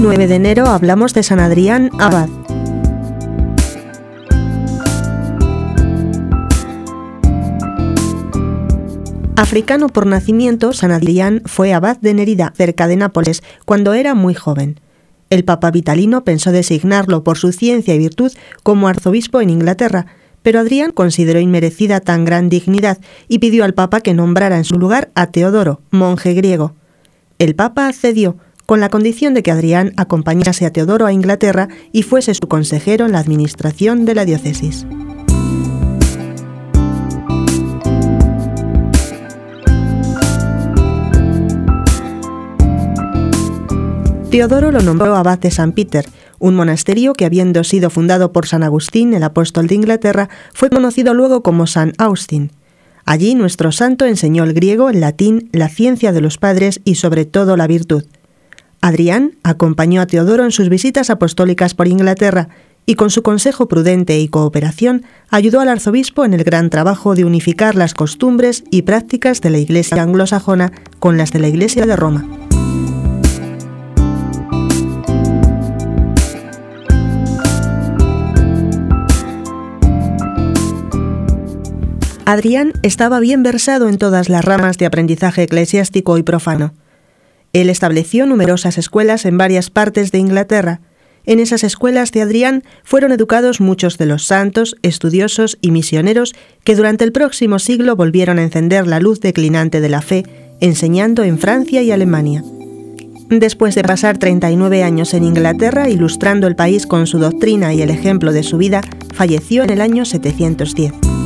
9 de enero hablamos de San Adrián Abad. Africano por nacimiento, San Adrián fue abad de Nerida, cerca de Nápoles, cuando era muy joven. El Papa Vitalino pensó designarlo por su ciencia y virtud como arzobispo en Inglaterra, pero Adrián consideró inmerecida tan gran dignidad y pidió al Papa que nombrara en su lugar a Teodoro, monje griego. El Papa accedió, con la condición de que Adrián acompañase a Teodoro a Inglaterra y fuese su consejero en la administración de la diócesis. Teodoro lo nombró abad de San Peter, un monasterio que habiendo sido fundado por San Agustín, el apóstol de Inglaterra, fue conocido luego como San Austin. Allí nuestro santo enseñó el griego, el latín, la ciencia de los padres y sobre todo la virtud. Adrián acompañó a Teodoro en sus visitas apostólicas por Inglaterra y con su consejo prudente y cooperación ayudó al arzobispo en el gran trabajo de unificar las costumbres y prácticas de la Iglesia anglosajona con las de la Iglesia de Roma. Adrián estaba bien versado en todas las ramas de aprendizaje eclesiástico y profano. Él estableció numerosas escuelas en varias partes de Inglaterra. En esas escuelas de Adrián fueron educados muchos de los santos, estudiosos y misioneros que durante el próximo siglo volvieron a encender la luz declinante de la fe, enseñando en Francia y Alemania. Después de pasar 39 años en Inglaterra ilustrando el país con su doctrina y el ejemplo de su vida, falleció en el año 710.